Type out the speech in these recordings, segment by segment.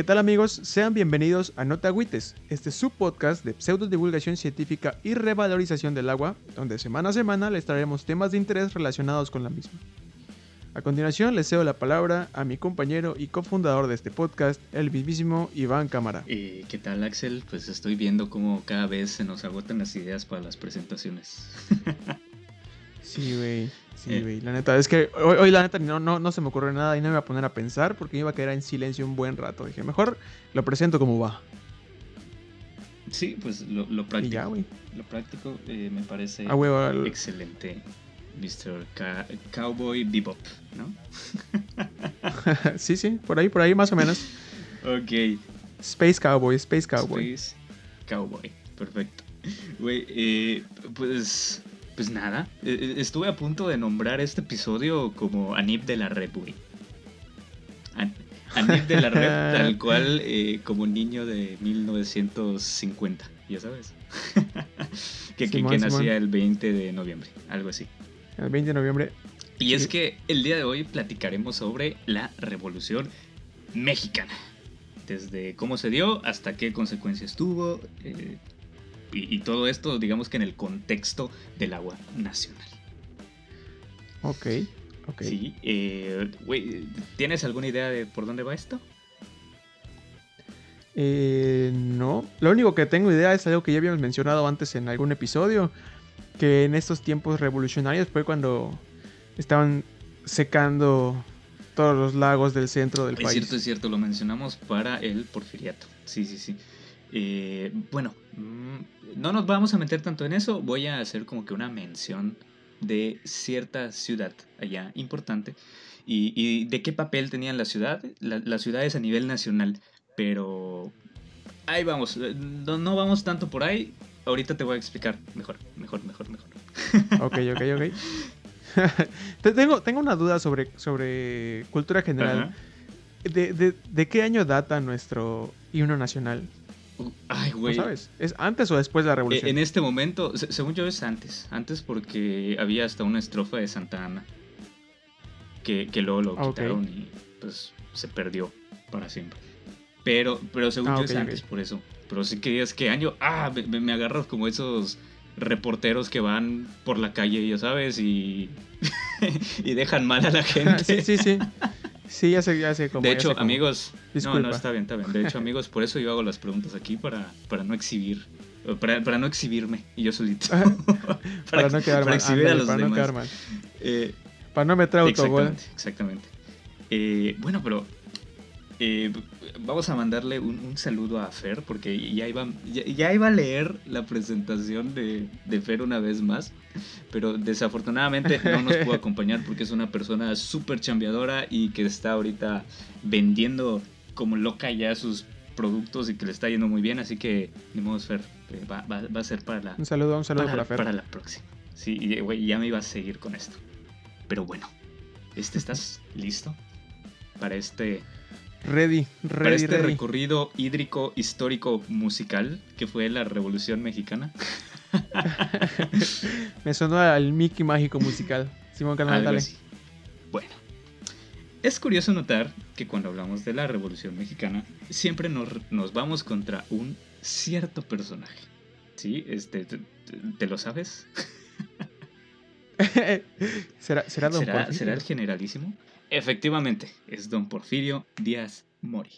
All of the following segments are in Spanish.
¿Qué tal amigos? Sean bienvenidos a Nota Agüites, este subpodcast de pseudo divulgación científica y revalorización del agua, donde semana a semana les traeremos temas de interés relacionados con la misma. A continuación les cedo la palabra a mi compañero y cofundador de este podcast, el mismísimo Iván Cámara. Eh, ¿Qué tal Axel? Pues estoy viendo cómo cada vez se nos agotan las ideas para las presentaciones. sí, güey. Sí, eh. güey, la neta, es que hoy, la neta no, no, no, se me ocurre nada y no me iba a poner a pensar porque me iba a quedar en silencio un buen rato. Dije, mejor lo presento como va. Sí, pues lo, lo práctico. lo práctico eh, me parece excelente. Mr. Cowboy Bebop, ¿no? sí, sí, por ahí, por ahí más o menos. ok. Space Cowboy, Space Cowboy. Space Cowboy, perfecto. Güey, eh, pues pues nada, e, e, estuve a punto de nombrar este episodio como Anip de la Red, güey. Anip de la Red, tal cual eh, como niño de 1950, ya sabes. que, que, nacía el 20 de noviembre, algo así. El 20 de noviembre. Y es que el día de hoy platicaremos sobre la Revolución Mexicana. Desde cómo se dio hasta qué consecuencias tuvo, eh, y, todo esto, digamos que en el contexto del agua nacional. Ok, ok. Sí, eh, ¿tienes alguna idea de por dónde va esto? Eh, no, lo único que tengo idea es algo que ya habíamos mencionado antes en algún episodio, que en estos tiempos revolucionarios fue cuando estaban secando todos los lagos del centro del país. Es cierto, es cierto, lo mencionamos para el porfiriato. Sí, sí, sí. Eh, bueno, no nos vamos a meter tanto en eso, voy a hacer como que una mención de cierta ciudad allá importante y, de qué papel tenían la ciudad, las ciudades a nivel nacional, pero ahí vamos, eh, no, vamos tanto por ahí, ahorita te voy a explicar mejor, mejor, mejor, mejor. Ok, ok, ok. tengo, tengo una duda sobre, sobre cultura general. ¿De, de, qué año data nuestro himno nacional? Ay, güey. sabes? ¿Es antes o después de la revolución? En este momento, según yo es antes. Antes porque había hasta una estrofa de Santa Ana. Que, que luego lo quitaron y pues se perdió para siempre. Pero, pero según ah, yo es antes, por eso. Pero si querías que año. Ah, me, me agarras como esos reporteros que van por la calle, ya sabes, y, y dejan mal a la gente. sí, sí, sí. Sí, ya sé, ya sé cómo. De hecho, amigos. No, no, está bien, está bien. De hecho, amigos, por eso yo hago las preguntas aquí para, para no exhibir. Para, para no exhibirme y yo solito. para, no quedar para Exhibir a los para demás. no quedar mal. Eh, para no meter autogol. Exactamente, exactamente. Eh, bueno, pero eh, vamos a mandarle un, saludo a Fer porque ya iba, ya, iba a leer la presentación de, de, Fer una vez más, pero desafortunadamente no nos pudo acompañar porque es una persona súper chambeadora y que está ahorita vendiendo como loca ya sus productos y que le está yendo muy bien, así que ni modo Fer, eh, va, va, a ser para la... Un saludo, un saludo para, Fer. Para la próxima. Sí, güey, ya me iba a seguir con esto. Pero bueno, este, ¿estás listo para este Ready, ready. Para este recorrido hídrico histórico musical que fue la Revolución Mexicana. Me sonó al Mickey mágico musical. Simón Canal, Bueno, es curioso notar que cuando hablamos de la Revolución Mexicana, siempre nos, vamos contra un cierto personaje. ¿Sí? Este, ¿Te, lo sabes? ¿Será, será, ¿Será el generalísimo? Efectivamente, es don Porfirio Díaz Mori.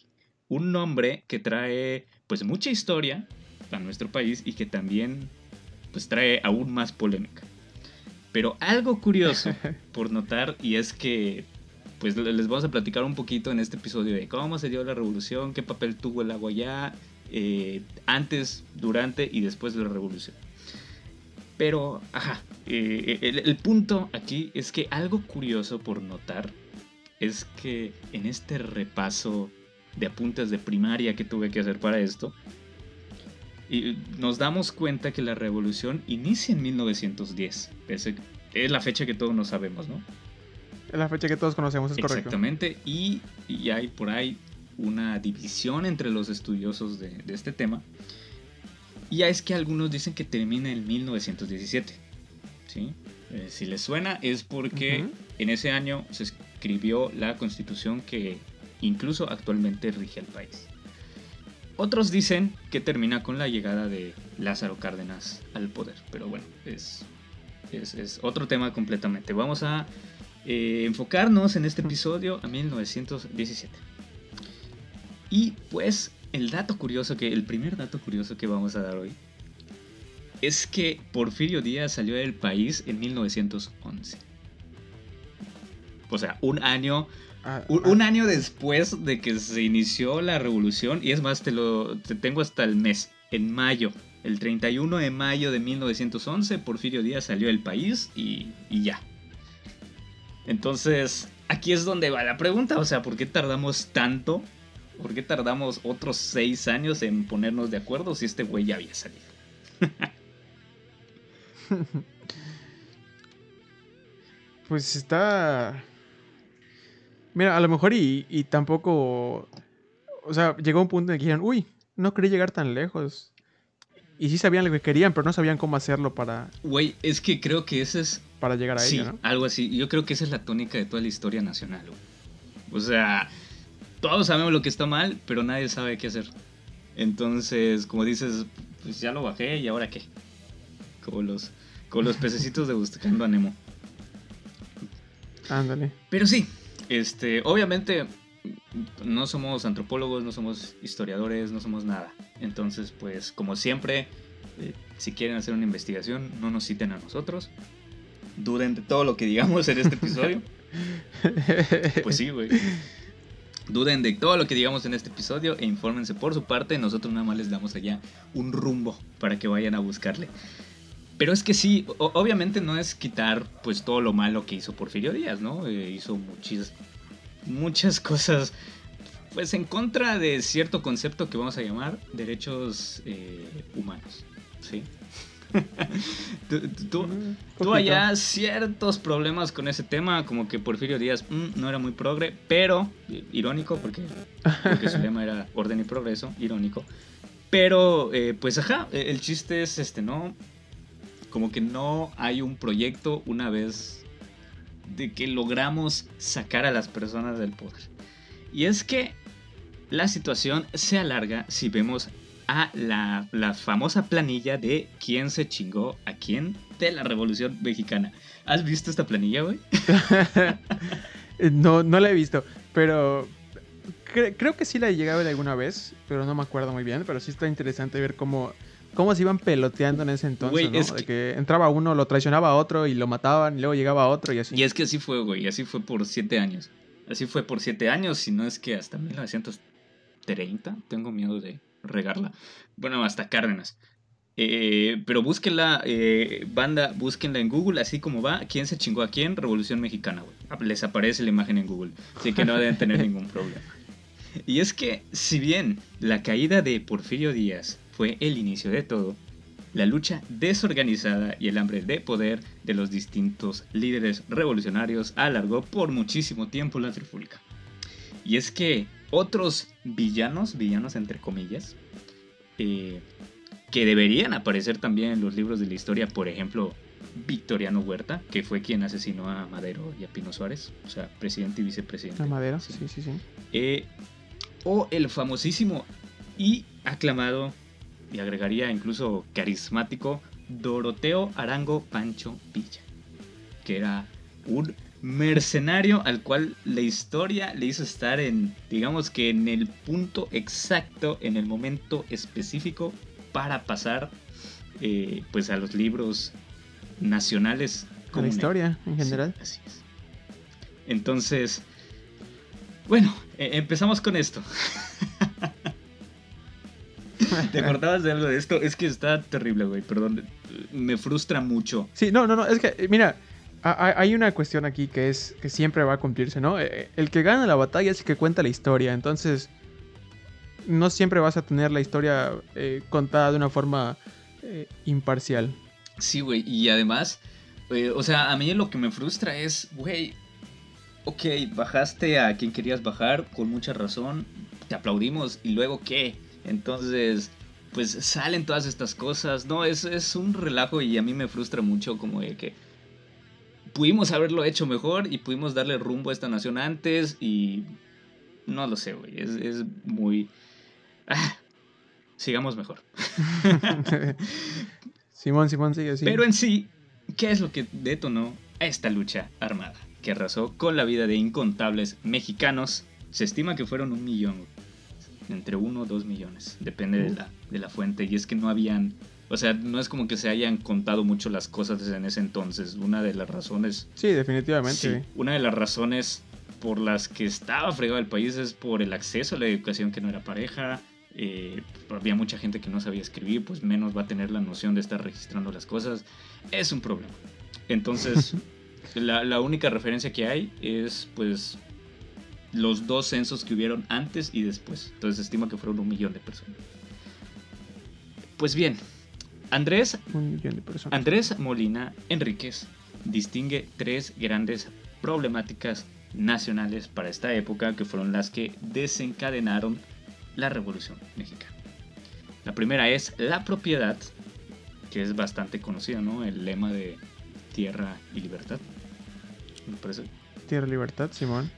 Un nombre que trae pues mucha historia a nuestro país y que también pues trae aún más polémica. Pero algo curioso por notar y es que pues les vamos a platicar un poquito en este episodio de cómo se dio la revolución, qué papel tuvo el agua ya, eh, antes, durante y después de la revolución. Pero, ajá, eh, el, punto aquí es que algo curioso por notar es que en este repaso de apuntes de primaria que tuve que hacer para esto, y nos damos cuenta que la revolución inicia en 1910. Es la fecha que todos no sabemos, ¿no? Es la fecha que todos conocemos, es correcto. Exactamente, y, hay por ahí una división entre los estudiosos de, este tema. Y ya es que algunos dicen que termina en 1917. ¿sí? Eh, si les suena, es porque en ese año se escribió la constitución que incluso actualmente rige el país. Otros dicen que termina con la llegada de Lázaro Cárdenas al poder, pero bueno, es, es, otro tema completamente. Vamos a eh, enfocarnos en este episodio a 1917. Y pues el dato curioso que, el primer dato curioso que vamos a dar hoy es que Porfirio Díaz salió del país en 1911. O sea, un año, ah, un, ah. año después de que se inició la revolución. Y es más, te lo tengo hasta el mes, en mayo. El 31 de mayo de 1911, Porfirio Díaz salió del país y, y ya. Entonces, aquí es donde va la pregunta. O sea, ¿por qué tardamos tanto? ¿Por qué tardamos otros seis años en ponernos de acuerdo si este güey ya había salido? pues está. Mira, a lo mejor y, y, tampoco. O sea, llegó un punto en que dijeron, uy, no quería llegar tan lejos. Y sí sabían lo que querían, pero no sabían cómo hacerlo para. Güey, es que creo que ese es. Para llegar a sí, ello, ¿no? Algo así. Yo creo que esa es la tónica de toda la historia nacional, güey. O sea, todos sabemos lo que está mal, pero nadie sabe qué hacer. Entonces, como dices, pues ya lo bajé y ahora qué. Como los, como los pececitos de Buscando a Nemo. Ándale. Pero sí, este, obviamente no somos antropólogos, no somos historiadores, no somos nada. Entonces, pues, como siempre, eh, si quieren hacer una investigación, no nos citen a nosotros. Duden de todo lo que digamos en este episodio. pues sí, güey. Duden de todo lo que digamos en este episodio e infórmense por su parte. Nosotros nada más les damos allá un rumbo para que vayan a buscarle. Pero es que sí, obviamente no es quitar pues todo lo malo que hizo Porfirio Díaz, ¿no? Eh, hizo muchas, muchas cosas pues en contra de cierto concepto que vamos a llamar derechos eh, humanos, ¿sí? tú, tú, allá ciertos problemas con ese tema, como que Porfirio Díaz mm, no era muy progre, pero irónico, porque, porque su lema era orden y progreso, irónico. Pero, eh, pues ajá, el chiste es este, ¿no? Como que no hay un proyecto una vez de que logramos sacar a las personas del poder. Y es que la situación se alarga si vemos a la, famosa planilla de quién se chingó a quién de la Revolución Mexicana. ¿Has visto esta planilla, güey? no, no la he visto, pero creo que sí la he llegado alguna vez, pero no me acuerdo muy bien, pero sí está interesante ver cómo, cómo se iban peloteando en ese entonces, ¿no? De que entraba uno, lo traicionaba a otro y lo mataban, y luego llegaba otro y así. Y es que así fue, güey, así fue por siete años. Así fue por siete años, si no es que hasta 1930, tengo miedo de, regarla. Bueno, hasta Cárdenas. Eh, pero búsquenla, eh, banda, búsquenla en Google, así como va. ¿Quién se chingó a quién? Revolución Mexicana, Les aparece la imagen en Google. Así que no deben tener ningún problema. Y es que, si bien la caída de Porfirio Díaz fue el inicio de todo, la lucha desorganizada y el hambre de poder de los distintos líderes revolucionarios alargó por muchísimo tiempo la trifulca. Y es que otros villanos, villanos entre comillas, eh, que deberían aparecer también en los libros de la historia, por ejemplo, Victoriano Huerta, que fue quien asesinó a Madero y a Pino Suárez, o sea, presidente y vicepresidente. A Madero, sí, sí, sí. Eh, o el famosísimo y aclamado, y agregaría incluso carismático, Doroteo Arango Pancho Villa, que era un mercenario al cual la historia le hizo estar en, digamos que en el punto exacto, en el momento específico para pasar eh, pues a los libros nacionales. Con la historia en general. así es. Entonces, bueno, e, empezamos con esto. ¿Te acordabas de algo de esto? Es que está terrible, güey, perdón. Me frustra mucho. Sí, no, no, no, es que, mira, hay una cuestión aquí que es que siempre va a cumplirse, ¿no? Eh, el que gana la batalla es el que cuenta la historia, entonces no siempre vas a tener la historia eh, contada de una forma eh, imparcial. Sí, güey, y además, o sea, a mí lo que me frustra es, güey, ok, bajaste a quien querías bajar con mucha razón, te aplaudimos, y luego qué? Entonces, pues salen todas estas cosas, no, es, es un relajo y a mí me frustra mucho como de que pudimos haberlo hecho mejor y pudimos darle rumbo a esta nación antes y no lo sé, güey. Es, es muy... Ah, sigamos mejor. Simón, Simón sigue así. Pero en sí, ¿qué es lo que detonó a esta lucha armada? Que arrasó con la vida de incontables mexicanos. Se estima que fueron un millón, entre uno o dos millones, depende de, la, de la fuente. Y es que no habían, o sea, no es como que se hayan contado mucho las cosas en ese entonces. Una de las razones... Sí, definitivamente. Sí, una de las razones por las que estaba fregado el país es por el acceso a la educación que no era pareja, eh, había mucha gente que no sabía escribir, pues menos va a tener la noción de estar registrando las cosas. Es un problema. Entonces, la, la, única referencia que hay es pues los dos censos que hubieron antes y después. Entonces se estima que fueron un millón de personas. Pues bien, Andrés, un millón de personas. Andrés Molina Enríquez distingue tres grandes problemáticas nacionales para esta época que fueron las que desencadenaron la Revolución Mexicana. La primera es la propiedad, que es bastante conocida, ¿no? El lema de tierra y libertad. Me parece. Tierra y libertad, Simón.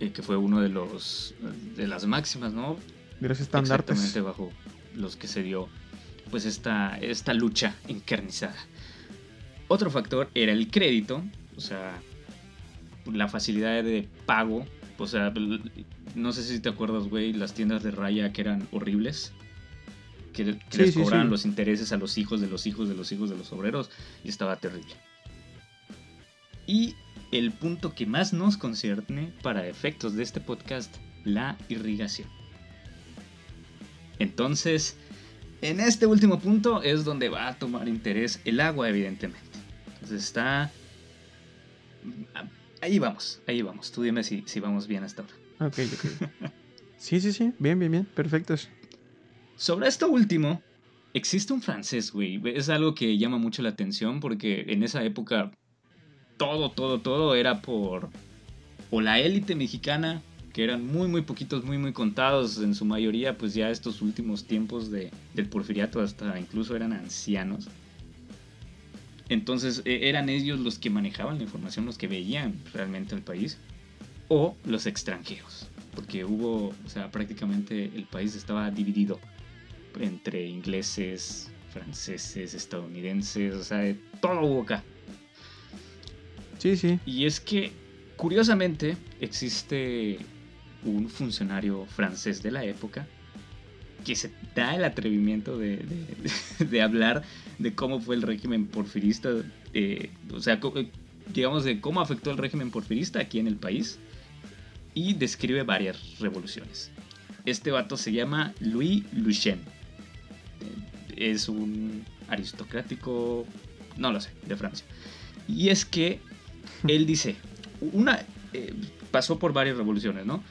Eh, que fue uno de los de las máximas, ¿no? De los estandartes. Exactamente bajo los que se dio pues esta, esta lucha encarnizada. Otro factor era el crédito, o sea, la facilidad de pago, o sea, no sé si te acuerdas, güey, las tiendas de raya que eran horribles. Que, que les cobraban los intereses a los hijos de los hijos de los hijos de los obreros. Y estaba terrible. Y el punto que más nos concierne para efectos de este podcast, la irrigación. Entonces, en este último punto es donde va a tomar interés el agua, evidentemente. Entonces está... Ahí vamos, ahí vamos. Tú dime si, si vamos bien hasta ahora. Ok, ok. sí, sí, sí. Bien, bien, bien. Perfectos. Sobre esto último, existe un francés, güey. Es algo que llama mucho la atención porque en esa época todo, todo, todo era por o la élite mexicana, que eran muy, muy poquitos, muy, muy contados. En su mayoría, pues ya estos últimos tiempos de, del porfiriato hasta incluso eran ancianos. Entonces e, eran ellos los que manejaban la información, los que veían realmente el país o los extranjeros, porque hubo, o sea, prácticamente el país estaba dividido entre ingleses, franceses, estadounidenses, o sea, todo hubo acá. Sí, sí. Y es que, curiosamente, existe un funcionario francés de la época que se da el atrevimiento de, de, hablar de cómo fue el régimen porfirista, eh, o sea, digamos, de cómo afectó el régimen porfirista aquí en el país y describe varias revoluciones. Este vato se llama Louis Lucien. Es un aristocrático, no lo sé, de Francia. Y es que él dice, una eh, pasó por varias revoluciones, ¿no?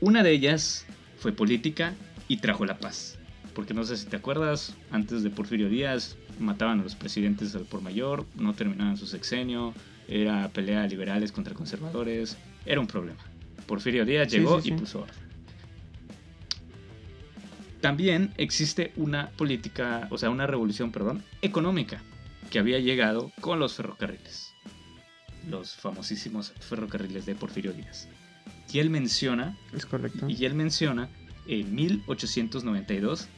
Una de ellas fue política y trajo la paz. Porque no sé si te acuerdas, antes de Porfirio Díaz mataban a los presidentes al por mayor, no terminaban su sexenio, era pelea de liberales contra conservadores, era un problema. Porfirio Díaz llegó y puso orden. También existe una política, o sea, una revolución, perdón, económica que había llegado con los ferrocarriles. Los famosísimos ferrocarriles de Porfirio Díaz. Y él menciona. Es correcto. Y él menciona en 1892.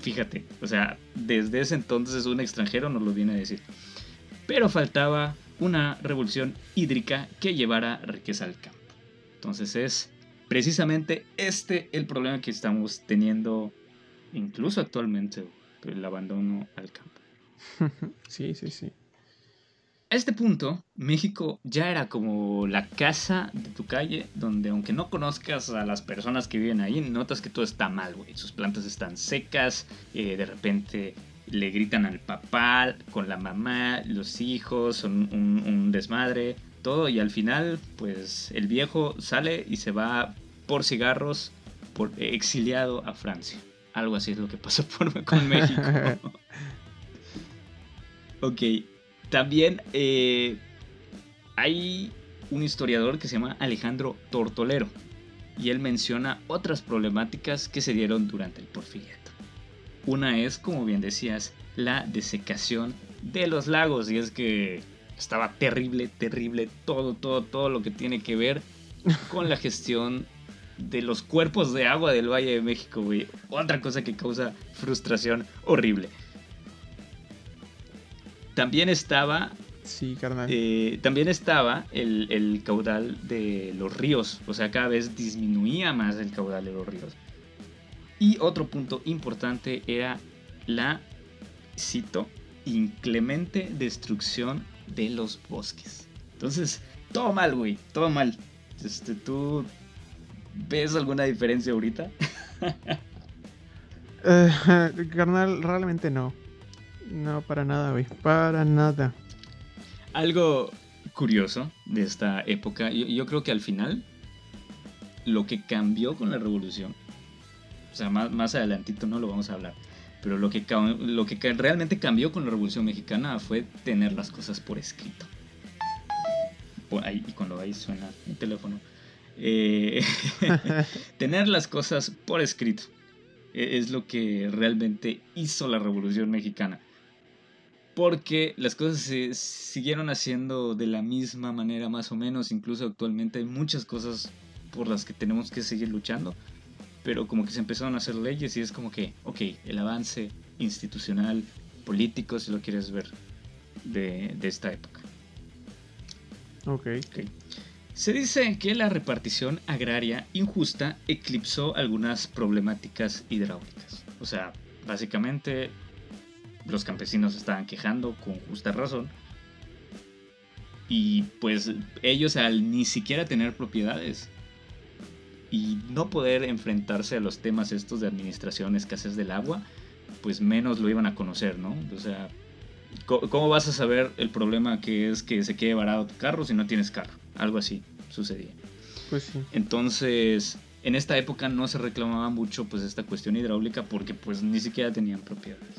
Fíjate, o sea, desde ese entonces un extranjero nos lo viene a decir. Pero faltaba una revolución hídrica que llevara riqueza al campo. Entonces es precisamente este el problema que estamos teniendo incluso actualmente, el abandono al campo. Sí, sí, sí. A este punto, México ya era como la casa de tu calle, donde aunque no conozcas a las personas que viven ahí, notas que todo está mal, güey. Sus plantas están secas, eh, de repente le gritan al papá, con la mamá, los hijos, son un, un desmadre todo y al final pues el viejo sale y se va por cigarros por exiliado a Francia. Algo así es lo que pasó por, con México. ok, también eh, hay un historiador que se llama Alejandro Tortolero y él menciona otras problemáticas que se dieron durante el porfiriato. Una es, como bien decías, la desecación de los lagos y es que estaba terrible, terrible todo, todo, todo lo que tiene que ver con la gestión de los cuerpos de agua del Valle de México, güey. Otra cosa que causa frustración horrible. También estaba Sí, carnal. eh, también estaba el, el caudal de los ríos, o sea, cada vez disminuía más el caudal de los ríos. Y otro punto importante era la, cito, inclemente destrucción de los bosques. Entonces, todo mal, güey, todo mal. Este, ¿Tú ves alguna diferencia ahorita? Eh, carnal, realmente no. No, para nada, güey. Para nada. Algo curioso de esta época, yo, creo que al final lo que cambió con la revolución, o sea, más, más adelantito no lo vamos a hablar, pero lo que, lo que realmente cambió con la revolución mexicana fue tener las cosas por escrito. Ahí, y cuando ahí suena el teléfono. Eh, tener las cosas por escrito e- es lo que realmente hizo la revolución mexicana porque las cosas se siguieron haciendo de la misma manera más o menos, incluso actualmente hay muchas cosas por las que tenemos que seguir luchando, pero como que se empezaron a hacer leyes y es como que, ok, el avance institucional, político, si lo quieres ver, de, de esta época. Ok. Ok. Se dice que la repartición agraria injusta eclipsó algunas problemáticas hidráulicas. O sea, básicamente los campesinos estaban quejando con justa razón. Y pues ellos al ni siquiera tener propiedades y no poder enfrentarse a los temas estos de administración, escasez del agua, pues menos lo iban a conocer, ¿no? O sea, ¿Cómo vas a saber el problema que es que se quede varado tu carro si no tienes carro? Algo así sucedía. Pues sí. Entonces, en esta época no se reclamaba mucho pues esta cuestión hidráulica porque pues ni siquiera tenían propiedades.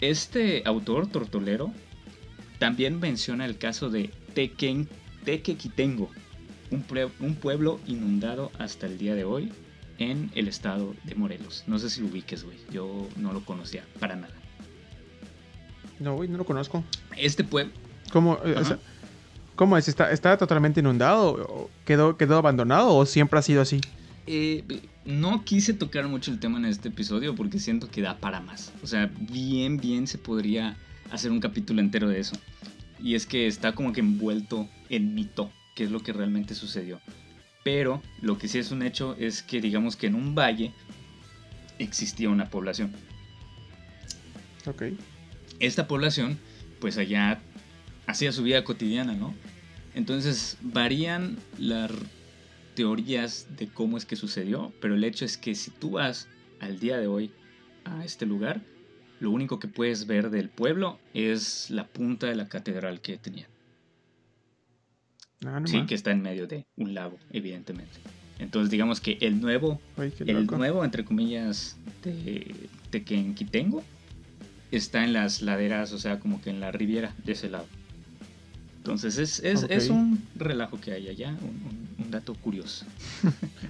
Este autor tortolero también menciona el caso de Tequen, Tequequitengo, un, pue- un pueblo inundado hasta el día de hoy en el estado de Morelos. No sé si lo ubiques, güey. Yo no lo conocía para nada. No, güey, no lo conozco. Este pueblo, ¿Cómo, eh, o Ajá. sea, ¿cómo es? ¿Está, ¿Está totalmente inundado? ¿O ¿Quedó, ¿Quedó abandonado o siempre ha sido así? Eh, no quise tocar mucho el tema en este episodio porque siento que da para más. O sea, bien, bien se podría hacer un capítulo entero de eso. Y es que está como que envuelto en mito, que es lo que realmente sucedió. Pero lo que sí es un hecho es que digamos que en un valle existía una población. Ok. Esta población, pues allá hacía su vida cotidiana, ¿no? Entonces varían las teorías de cómo es que sucedió, pero el hecho es que si tú vas al día de hoy a este lugar, lo único que puedes ver del pueblo es la punta de la catedral que tenía. Ah, no Sí, más. que está en medio de un lago, evidentemente. Entonces digamos que el nuevo Ay, el nuevo, entre comillas, de Tequenquitengo está en las laderas, o sea, como que en la riviera de ese lado. Entonces es, es, es un relajo que hay allá, un, un- un dato curioso.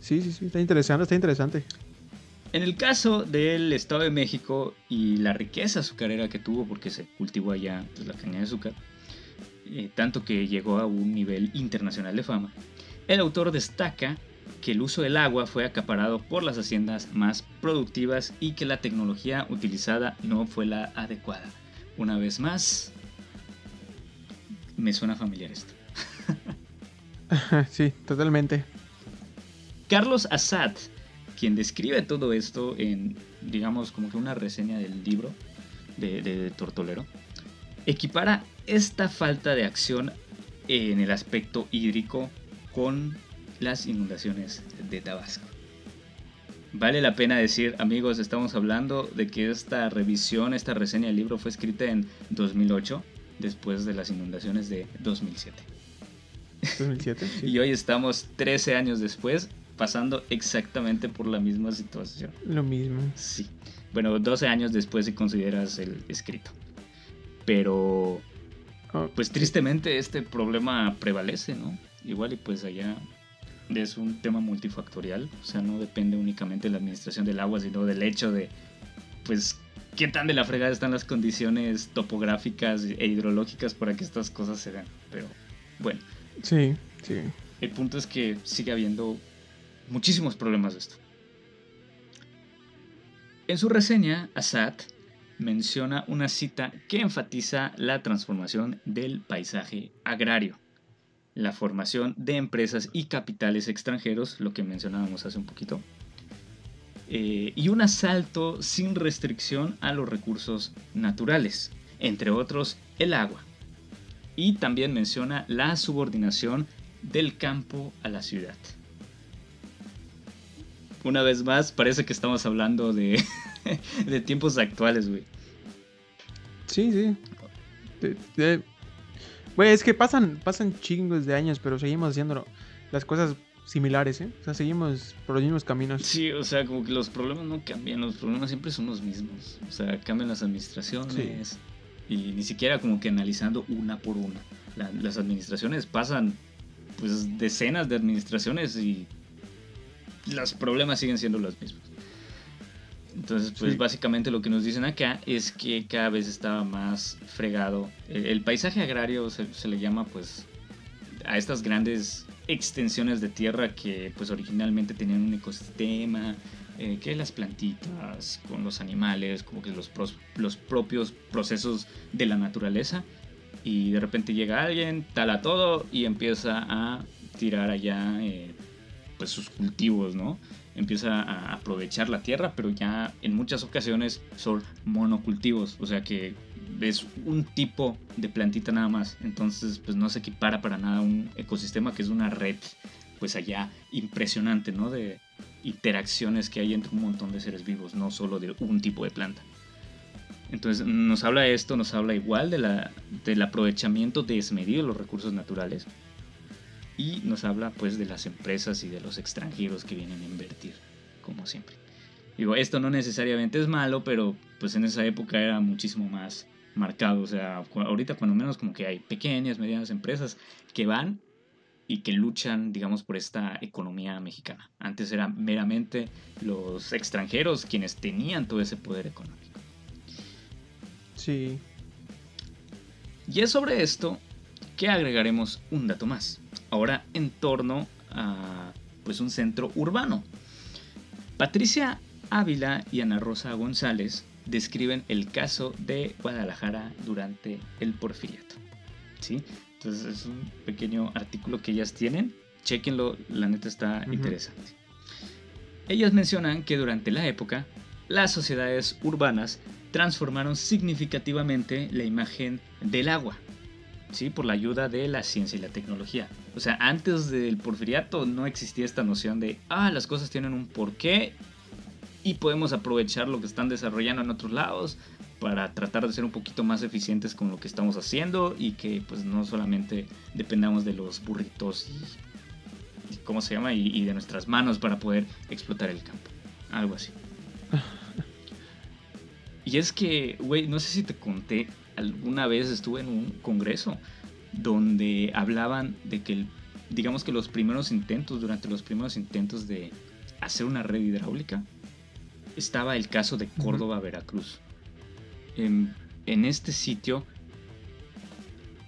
Sí, sí, sí. Está interesante, está interesante. En el caso del Estado de México y la riqueza azucarera que tuvo, porque se cultivó allá pues, la caña de azúcar, eh, tanto que llegó a un nivel internacional de fama, el autor destaca que el uso del agua fue acaparado por las haciendas más productivas y que la tecnología utilizada no fue la adecuada. Una vez más, me suena familiar esto. sí, totalmente. Carlos Assad, quien describe todo esto en, digamos, como que una reseña del libro de, de Tortolero, equipara esta falta de acción en el aspecto hídrico con las inundaciones de Tabasco. Vale la pena decir, amigos, estamos hablando de que esta revisión, esta reseña del libro fue escrita en 2008, después de las inundaciones de 2007. 2007. sí. Y hoy estamos 13 años después pasando exactamente por la misma situación. Lo mismo. Sí. Bueno, 12 años después si consideras el escrito. Pero, Oh, pues tristemente este problema prevalece, ¿no? Igual y pues allá es un tema multifactorial. O sea, no depende únicamente de la administración del agua, sino del hecho de, pues, qué tan de la fregada están las condiciones topográficas e hidrológicas para que estas cosas se den. Pero, bueno. Sí, sí. el punto es que sigue habiendo muchísimos problemas de esto. En su reseña, Assad menciona una cita que enfatiza la transformación del paisaje agrario, la formación de empresas y capitales extranjeros, lo que mencionábamos hace un poquito, eh, y un asalto sin restricción a los recursos naturales, entre otros el agua. Y también menciona la subordinación del campo a la ciudad. Una vez más, parece que estamos hablando de, de tiempos actuales, güey. Sí, sí. Güey, es que pasan, pasan chingos de años, pero seguimos haciendo las cosas similares, ¿eh? O sea, seguimos por los mismos caminos. Sí, o sea, como que los problemas no cambian, los problemas siempre son los mismos. O sea, cambian las administraciones y ni siquiera como que analizando una por una. las administraciones pasan pues decenas de administraciones y los problemas siguen siendo los mismos. Entonces, pues básicamente lo que nos dicen acá es que cada vez estaba más fregado. El, paisaje agrario se, le llama pues a estas grandes extensiones de tierra que pues originalmente tenían un ecosistema, eh, que las plantitas, con los animales, como que los, los propios procesos de la naturaleza. Y de repente llega alguien, tala todo y empieza a tirar allá eh, pues sus cultivos, ¿no? empieza a aprovechar la tierra, pero ya en muchas ocasiones son monocultivos, o sea que es un tipo de plantita nada más, entonces pues no se equipara para nada a un ecosistema que es una red pues allá impresionante, ¿no? De interacciones que hay entre un montón de seres vivos, no solo de un tipo de planta. Entonces nos habla esto, nos habla igual de la, del aprovechamiento desmedido de los recursos naturales, y nos habla pues de las empresas y de los extranjeros que vienen a invertir, como siempre. Digo, esto no necesariamente es malo, pero pues en esa época era muchísimo más marcado. O sea, ahorita cuando menos como que hay pequeñas, medianas empresas que van y que luchan, digamos, por esta economía mexicana. Antes eran meramente los extranjeros quienes tenían todo ese poder económico. Sí. Y es sobre esto que agregaremos un dato más ahora en torno a pues un centro urbano. Patricia Ávila y Ana Rosa González describen el caso de Guadalajara durante el porfiriato. ¿Sí? Entonces es un pequeño artículo que ellas tienen. Chequenlo, la neta está interesante. Ellas mencionan que durante la época las sociedades urbanas transformaron significativamente la imagen del agua ¿sí? por la ayuda de la ciencia y la tecnología. O sea, antes del porfiriato no existía esta noción de, ah, las cosas tienen un porqué y podemos aprovechar lo que están desarrollando en otros lados para tratar de ser un poquito más eficientes con lo que estamos haciendo y que pues no solamente dependamos de los burritos y, ¿cómo se llama? Y, y de nuestras manos para poder explotar el campo. Algo así. y es que, güey, no sé si te conté alguna vez estuve en un congreso donde hablaban de que, digamos que los primeros intentos, durante los primeros intentos de hacer una red hidráulica, estaba el caso de Córdoba, Veracruz. En, este sitio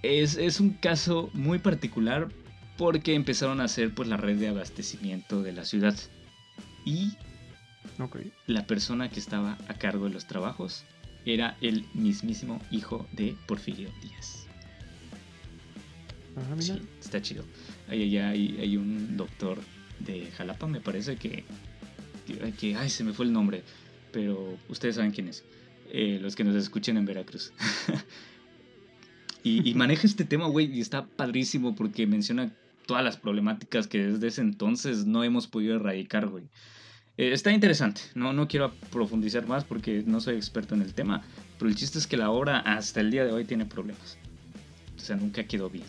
es, un caso muy particular porque empezaron a hacer pues la red de abastecimiento de la ciudad. Y la persona que estaba a cargo de los trabajos era el mismísimo hijo de Porfirio Díaz. Ah, sí, está chido. Ahí hay, hay, un doctor de Jalapa, me parece que, que, Ay, se me fue el nombre. Pero ustedes saben quién es. Eh, los que nos escuchen en Veracruz. y, maneja este tema, güey, y está padrísimo porque menciona todas las problemáticas que desde ese entonces no hemos podido erradicar, güey. Eh, está interesante, no, no quiero profundizar más porque no soy experto en el tema, pero el chiste es que la obra hasta el día de hoy tiene problemas. O sea, nunca quedó bien.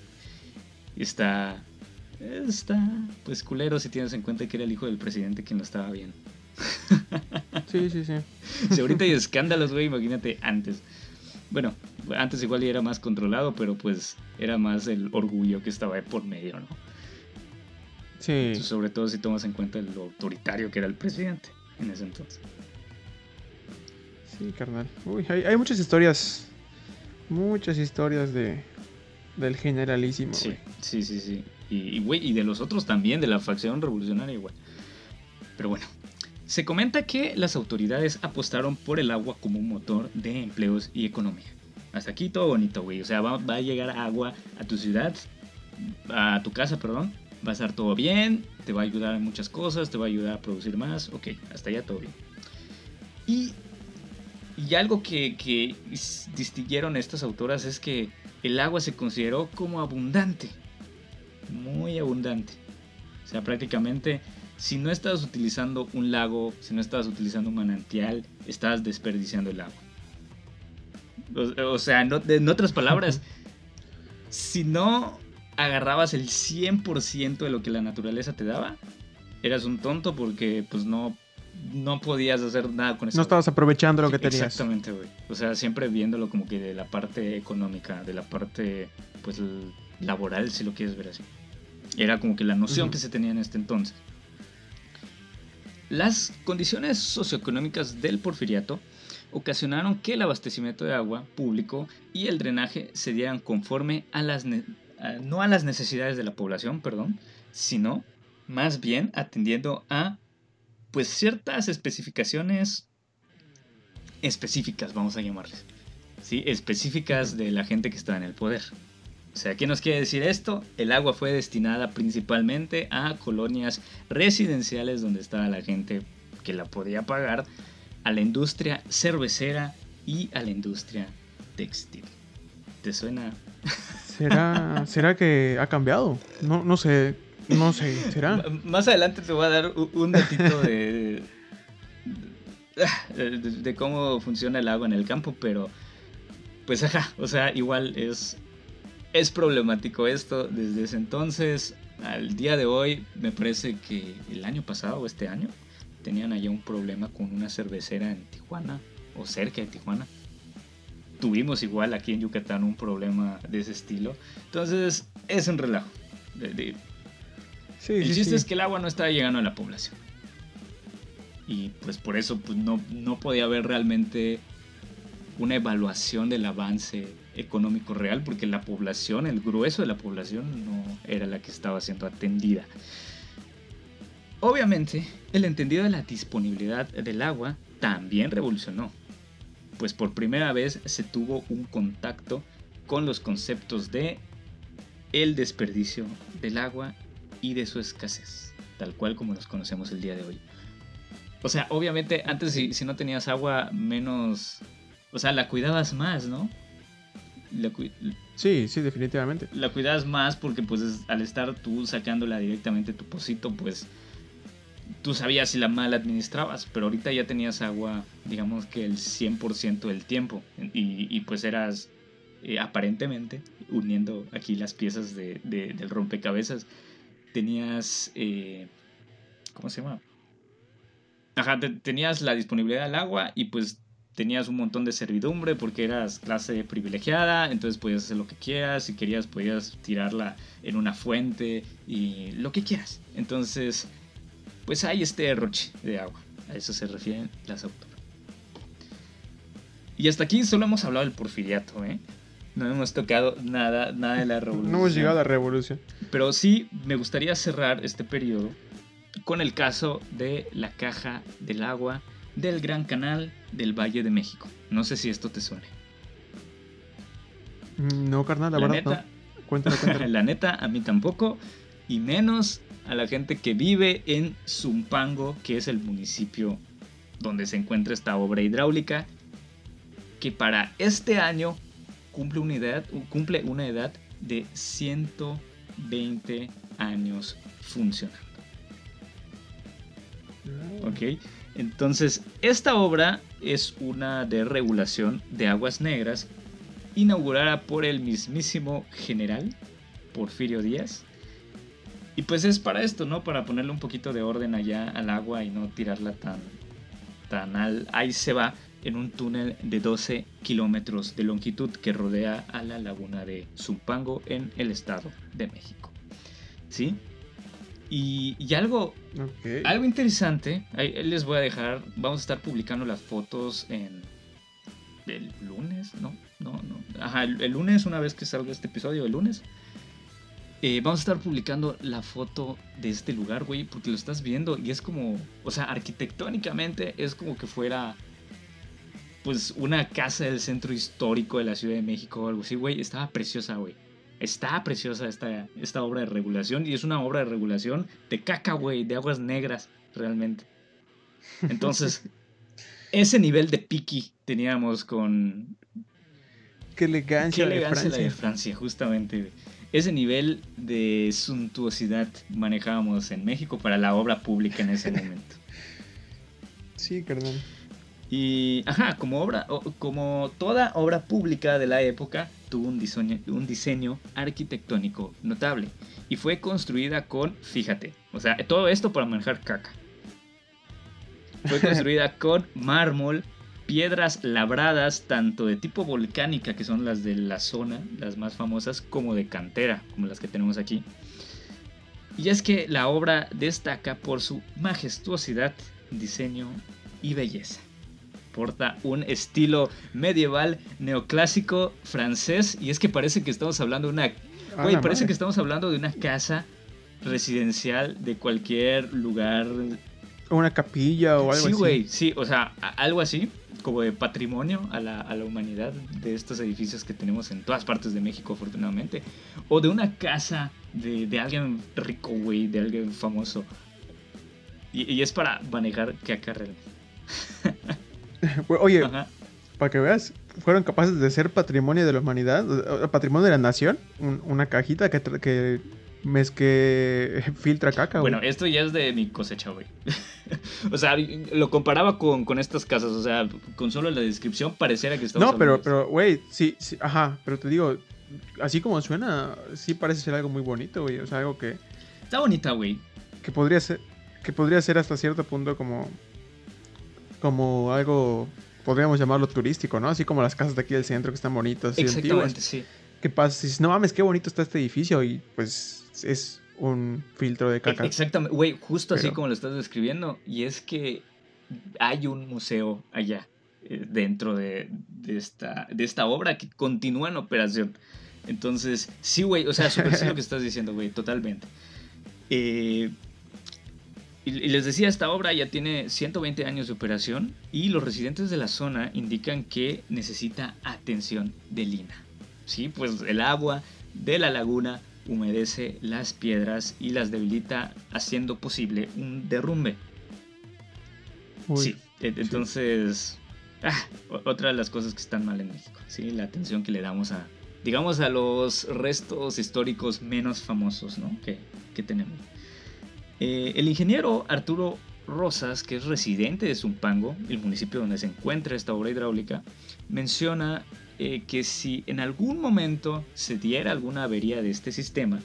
Está, está, pues culero si tienes en cuenta que era el hijo del presidente quien lo estaba bien. Sí, sí, sí. Si ahorita hay escándalos, güey, imagínate antes. Bueno, antes igual ya era más controlado, pero pues era más el orgullo que estaba por medio, ¿no? Sí. sobre todo si tomas en cuenta lo autoritario que era el presidente en ese entonces. Sí, carnal. Uy, hay, muchas historias. Muchas historias de del generalísimo. Sí, sí, sí, sí. Y, güey, y de los otros también, de la facción revolucionaria igual. Pero bueno, se comenta que las autoridades apostaron por el agua como un motor de empleos y economía. Hasta aquí todo bonito, güey. O sea, va, a llegar agua a tu ciudad, a tu casa, perdón. Va a estar todo bien, te va a ayudar en muchas cosas, te va a ayudar a producir más. Ok, hasta allá todo bien. Y, y algo que, que distinguieron estas autoras es que el agua se consideró como abundante. Muy abundante. O sea, prácticamente si no estás utilizando un lago, si no estás utilizando un manantial, estás desperdiciando el agua. O, sea, en otras palabras, si no agarrabas el 100% de lo que la naturaleza te daba, eras un tonto porque pues no, no podías hacer nada con eso. No estabas aprovechando lo que tenías. Exactamente, güey. O sea, siempre viéndolo como que de la parte económica, de la parte pues laboral, si lo quieres ver así. Era como que la noción que se tenía en este entonces. Las condiciones socioeconómicas del porfiriato ocasionaron que el abastecimiento de agua público y el drenaje se dieran conforme a las no a las necesidades de la población, perdón, sino más bien atendiendo a pues ciertas especificaciones específicas, vamos a llamarles. ¿sí? Específicas de la gente que está en el poder. O sea, ¿qué nos quiere decir esto? El agua fue destinada principalmente a colonias residenciales donde estaba la gente que la podía pagar a la industria cervecera y a la industria textil. ¿Te suena? ¿Será, ¿será que ha cambiado? No, no sé, no sé, ¿será? más adelante te voy a dar un datito de, de, cómo funciona el agua en el campo, pero pues ajá, o sea, igual es, es problemático esto desde ese entonces al día de hoy, me parece que el año pasado o este año, tenían allá un problema con una cervecera en Tijuana o cerca de Tijuana. Tuvimos igual aquí en Yucatán un problema de ese estilo. Entonces es un relajo. el chiste es que el agua no estaba llegando a la población. Y pues por eso pues, no, no podía haber realmente una evaluación del avance económico real porque la población, el grueso de la población no era la que estaba siendo atendida. Obviamente, el entendido de la disponibilidad del agua también revolucionó, pues por primera vez se tuvo un contacto con los conceptos de el desperdicio del agua y de su escasez, tal cual como los conocemos el día de hoy. O sea, obviamente antes si, no tenías agua, menos... O sea, la cuidabas más, ¿no? Sí, sí, definitivamente. La cuidabas más porque pues al estar tú sacándola directamente tu pocito, pues tú sabías si la mal administrabas, pero ahorita ya tenías agua, digamos que el 100% del tiempo, y, pues eras eh, aparentemente, uniendo aquí las piezas de, del rompecabezas, tenías, eh, ¿cómo se llama? Ajá, tenías la disponibilidad del agua y pues tenías un montón de servidumbre porque eras clase privilegiada, entonces podías hacer lo que quieras, si querías podías tirarla en una fuente y lo que quieras. Entonces pues hay este derroche de agua. A eso se refieren las autoras. Y hasta aquí solo hemos hablado del porfiriato, ¿eh? No hemos tocado nada, nada de la revolución. No hemos llegado a la revolución. Pero sí me gustaría cerrar este periodo con el caso de la caja del agua del Gran Canal del Valle de México. No sé si esto te suene. Mm, no, carnal, la, verdad neta, no. la neta, a mí tampoco. Y menos a la gente que vive en Zumpango, que es el municipio donde se encuentra esta obra hidráulica, que para este año cumple una edad, cumple una edad de 120 años funcionando. Ok, entonces esta obra es una de regulación de aguas negras inaugurada por el mismísimo general Porfirio Díaz y pues es para esto, ¿no? Para ponerle un poquito de orden allá al agua y no tirarla tan, tan al... Ahí se va en un túnel de 12 kilómetros de longitud que rodea a la laguna de Zumpango en el Estado de México. ¿Sí? Y, y algo, algo interesante, ahí les voy a dejar, vamos a estar publicando las fotos en el lunes, ¿no? No, no. Ajá, el, el lunes, una vez que salga este episodio, el lunes, Eh, vamos a estar publicando la foto de este lugar, güey, porque lo estás viendo y es como, o sea, arquitectónicamente es como que fuera, pues, una casa del centro histórico de la Ciudad de México o algo así, güey. Estaba preciosa, güey. Está preciosa esta, esta obra de regulación y es una obra de regulación de caca, güey, de aguas negras, realmente. Entonces, ese nivel de piqui teníamos con... Qué elegancia, Qué elegancia de la de Francia, justamente. Ese nivel de suntuosidad manejábamos en México para la obra pública en ese momento. Sí, carnal. Y, ajá, como obra, como toda obra pública de la época, tuvo un diseño, un diseño arquitectónico notable. Y fue construida con, fíjate, o sea, todo esto para manejar caca. Fue construida con mármol, piedras labradas, tanto de tipo volcánica, que son las de la zona, las más famosas, como de cantera, como las que tenemos aquí. Y es que la obra destaca por su majestuosidad, diseño y belleza. Porta un estilo medieval neoclásico francés y es que parece que estamos hablando de una... A Güey, la parece madre. que estamos hablando de una casa residencial de cualquier lugar. Una capilla o algo Sí, así. güey, sí, o sea, algo así, como de patrimonio a la, a la humanidad de estos edificios que tenemos en todas partes de México, afortunadamente. O de una casa de, de alguien rico, güey, de alguien famoso. Y, y es para manejar caca realmente. Oye, Ajá. para que veas, fueron capaces de ser patrimonio de la humanidad, patrimonio de la nación, un- una cajita que, que, mez- que filtra caca, güey. Bueno, esto ya es de mi cosecha, güey. o sea, lo comparaba con, con estas casas, o sea, con solo la descripción pareciera que estamos no, pero, pero, güey, sí, sí, ajá, pero te digo, así como suena, sí parece ser algo muy bonito, güey, o sea, algo que. Está bonita, güey. que podría ser, que podría ser hasta cierto punto como, como algo, podríamos llamarlo turístico, ¿no? Así como las casas de aquí del centro que están bonitas. Exactamente, sí. ¿Qué pasa? Dices, no mames, qué bonito está este edificio y pues es un filtro de caca. Exactamente, güey, justo así como lo estás describiendo. Y es que hay un museo allá, eh, dentro de, de esta, de esta obra que continúa en operación. Entonces, sí, güey, o sea, súper sí lo que estás diciendo, güey, totalmente. Eh, y, les decía, esta obra ya tiene 120 años de operación y los residentes de la zona indican que necesita atención de lina. Sí, pues el agua de la laguna humedece las piedras y las debilita haciendo posible un derrumbe. Uy, sí, e- entonces, ah, otra de las cosas que están mal en México, sí, la atención que le damos a, digamos, a los restos históricos menos famosos, ¿no? Que, que tenemos. Eh, el ingeniero Arturo Rosas, que es residente de Zumpango, el municipio donde se encuentra esta obra hidráulica, menciona eh, que si en algún momento se diera alguna avería de este sistema,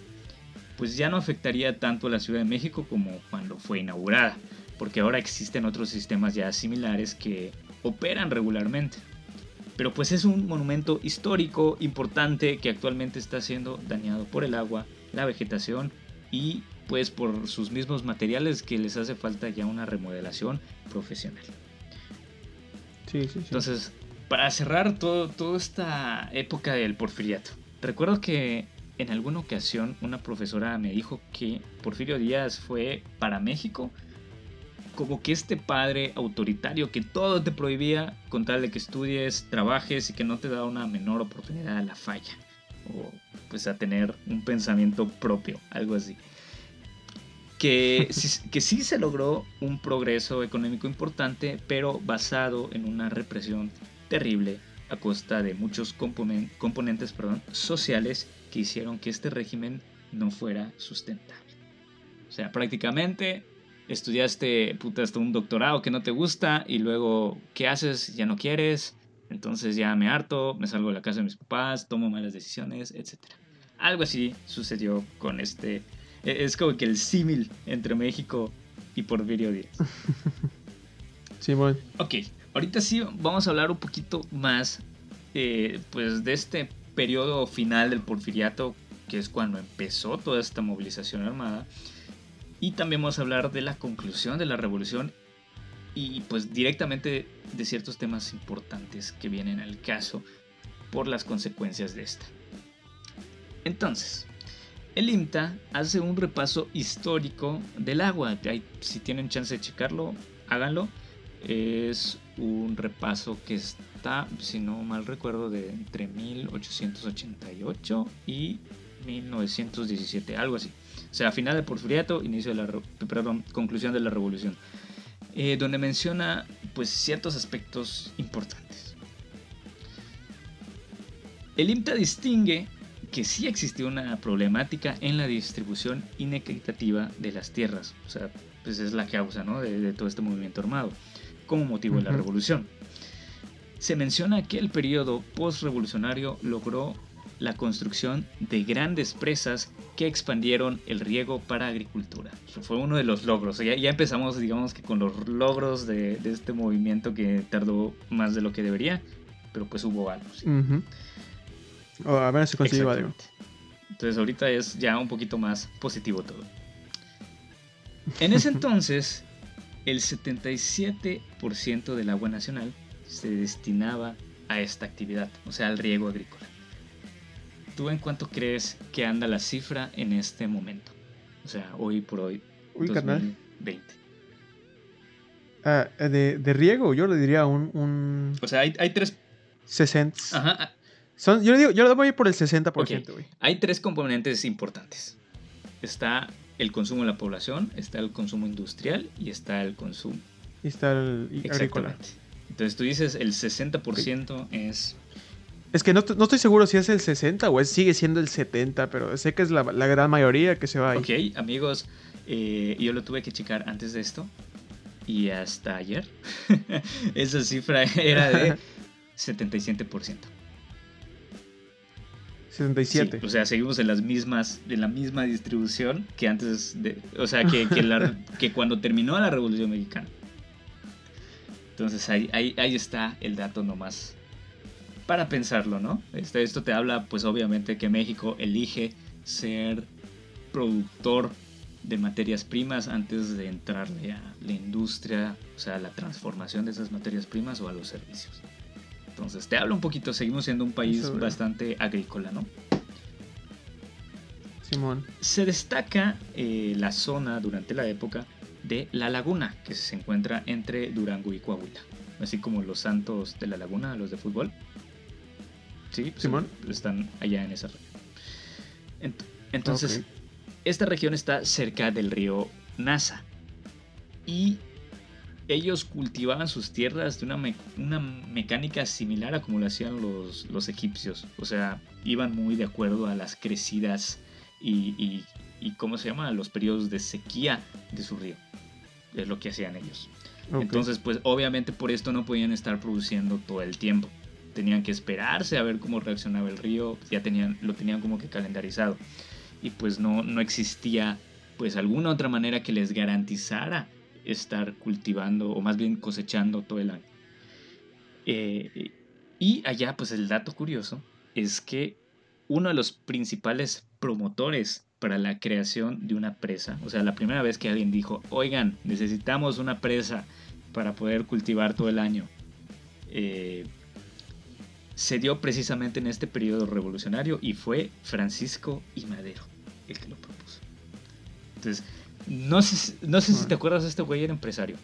pues ya no afectaría tanto a la Ciudad de México como cuando fue inaugurada, porque ahora existen otros sistemas ya similares que operan regularmente. Pero pues es un monumento histórico importante que actualmente está siendo dañado por el agua, la vegetación y pues por sus mismos materiales que les hace falta ya una remodelación profesional. sí, sí, sí. Entonces, para cerrar todo, toda esta época del porfiriato, recuerdo que en alguna ocasión una profesora me dijo que Porfirio Díaz fue para México como que este padre autoritario que todo te prohibía con tal de que estudies, trabajes y que no te da una menor oportunidad a la falla o pues a tener un pensamiento propio, algo así. Que, sí- se logró un progreso económico importante, pero basado en una represión terrible a costa de muchos componen- componentes sociales que hicieron que este régimen no fuera sustentable. O sea, prácticamente estudiaste puta, hasta un doctorado que no te gusta y luego, ¿qué haces? Ya no quieres, entonces ya me harto, me salgo de la casa de mis papás, tomo malas decisiones, etc. Algo así sucedió con este... e- Es como que el símil entre México y Porfirio Díaz. Simón. Ok, ahorita sí vamos a hablar un poquito más eh, pues de este periodo final del porfiriato, que es cuando empezó toda esta movilización armada. Y también vamos a hablar de la conclusión de la revolución y pues directamente de ciertos temas importantes que vienen al caso por las consecuencias de esta. Entonces, el IMTA hace un repaso histórico del agua. si tienen chance de checarlo, háganlo. Es un repaso que está, si no mal recuerdo, de entre 1888 y 1917, algo así. O sea, final de Porfiriato, inicio de la, perdón, conclusión de la revolución. Eh, donde menciona pues ciertos aspectos importantes. El IMTA distingue que sí existió una problemática en la distribución inequitativa de las tierras. O sea, pues es la causa ¿no? de, todo este movimiento armado, como motivo de la revolución. Se menciona que el periodo postrevolucionario logró la construcción de grandes presas que expandieron el riego para agricultura. Eso fue uno de los logros. Ya, ya empezamos, digamos que con los logros de, este movimiento que tardó más de lo que debería, pero pues hubo algo. ¿sí? A ver si consigo algo. Entonces ahorita es ya un poquito más positivo todo. En ese entonces, el 77% del agua nacional se destinaba a esta actividad, o sea, al riego agrícola. ¿Tú en cuánto crees que anda la cifra en este momento? O sea, hoy por hoy, Uy, 2020. Ah, de, de, riego, yo le diría un, un... O sea, hay, hay tres... 60. Ajá, son, yo, digo, yo lo voy por el 60%, güey. Hay tres componentes importantes. Está el consumo de la población, está el consumo industrial y está el consumo. Y está el agrícola. Entonces tú dices el 60% es... Es que no, no, estoy seguro si es el 60 o es, sigue siendo el 70, pero sé que es la, la gran mayoría que se va ahí. Ok, amigos, eh, yo lo tuve que checar antes de esto y hasta ayer. Esa cifra era de 77%. 77. o sea, seguimos en las mismas, en la misma distribución que antes de, o sea, que, que, la, que cuando terminó la Revolución Mexicana. Entonces ahí, ahí, ahí, está el dato nomás para pensarlo, ¿no? Esto, esto te habla, pues obviamente, que México elige ser productor de materias primas antes de entrarle a la industria, o sea, la transformación de esas materias primas o a los servicios. Entonces, te hablo un poquito, seguimos siendo un país bastante agrícola, ¿no? Simón. Se destaca eh, la zona durante la época de La Laguna, que se encuentra entre Durango y Coahuila. Así como los Santos de la Laguna, los de fútbol. Sí, pues, Simón. Están allá en esa región. Entonces, esta región está cerca del río Nasa. Y ellos cultivaban sus tierras de una, una mecánica similar a como lo hacían los, los, egipcios. O sea, iban muy de acuerdo a las crecidas y, y, ¿cómo se llama? Los periodos de sequía de su río. Es lo que hacían ellos. Entonces, pues obviamente por esto no podían estar produciendo todo el tiempo. Tenían que esperarse a ver cómo reaccionaba el río. Ya tenían, lo tenían como que calendarizado. Y pues no, no existía pues alguna otra manera que les garantizara estar cultivando o más bien cosechando todo el año. Eh, y allá pues el dato curioso es que uno de los principales promotores para la creación de una presa, o sea, la primera vez que alguien dijo, oigan, necesitamos una presa para poder cultivar todo el año, eh, se dio precisamente en este periodo revolucionario y fue Francisco y Madero el que lo propuso. Entonces, no sé, no sé si te acuerdas de este güey, era empresario.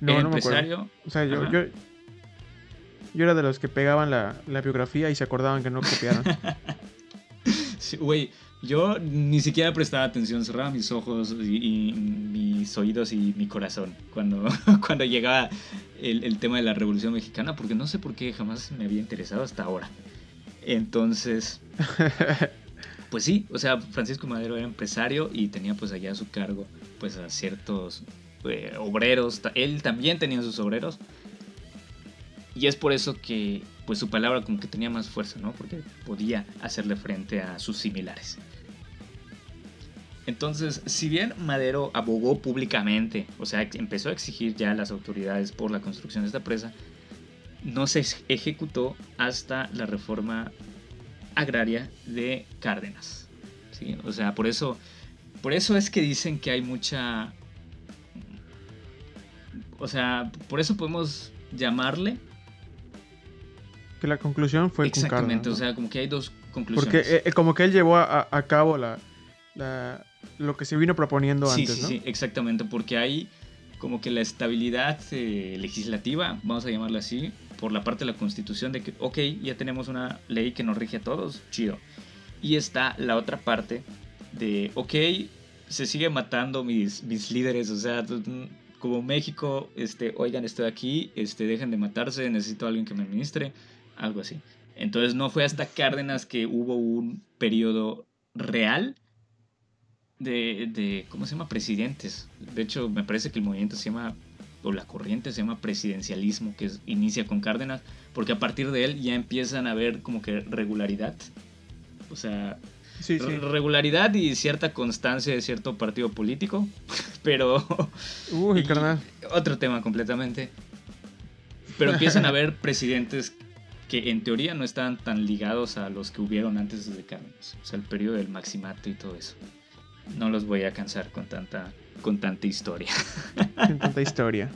No, no empresario. Me O sea, yo, yo, yo, era de los que pegaban la, la, biografía y se acordaban que no copiaron. sí, güey, yo ni siquiera prestaba atención, cerraba mis ojos y, mis oídos y mi corazón cuando, cuando llegaba el, el, tema de la Revolución Mexicana, porque no sé por qué jamás me había interesado hasta ahora. Entonces, pues sí, o sea, Francisco Madero era empresario y tenía pues allá a su cargo pues a ciertos eh, obreros, él también tenía sus obreros y es por eso que pues su palabra como que tenía más fuerza, ¿no? Porque podía hacerle frente a sus similares. Entonces, si bien Madero abogó públicamente, o sea, empezó a exigir ya a las autoridades por la construcción de esta presa, no se ejecutó hasta la reforma agraria de Cárdenas. ¿sí? O sea, por eso, por eso es que dicen que hay mucha... O sea, por eso podemos llamarle... Que la conclusión fue... Exactamente, o sea, como que hay dos conclusiones. Porque eh, como que él llevó a, a cabo la, la, lo que se vino proponiendo sí, antes, sí, ¿no? sí, exactamente, porque hay como que la estabilidad eh, legislativa, vamos a llamarla así, por la parte de la constitución de que, ok, ya tenemos una ley que nos rige a todos, chido. Y está la otra parte de, ok, se sigue matando mis, mis líderes, o sea, como México, este, oigan, estoy aquí, este, dejen de matarse, necesito a alguien que me administre, algo así. Entonces no fue hasta Cárdenas que hubo un periodo real de, de, ¿cómo se llama? Presidentes. De hecho, me parece que el movimiento se llama, o la corriente se llama presidencialismo, que es, inicia con Cárdenas, porque a partir de él ya empiezan a ver como que regularidad. O sea, Sí, sí. regularidad y cierta constancia de cierto partido político, pero... Uy, y- carnal. Otro tema completamente. Pero empiezan a haber presidentes que en teoría no estaban tan ligados a los que hubieron antes de Cárdenas. O sea, el periodo del maximato y todo eso. No los voy a cansar con tanta, con tanta historia. Sin tanta historia.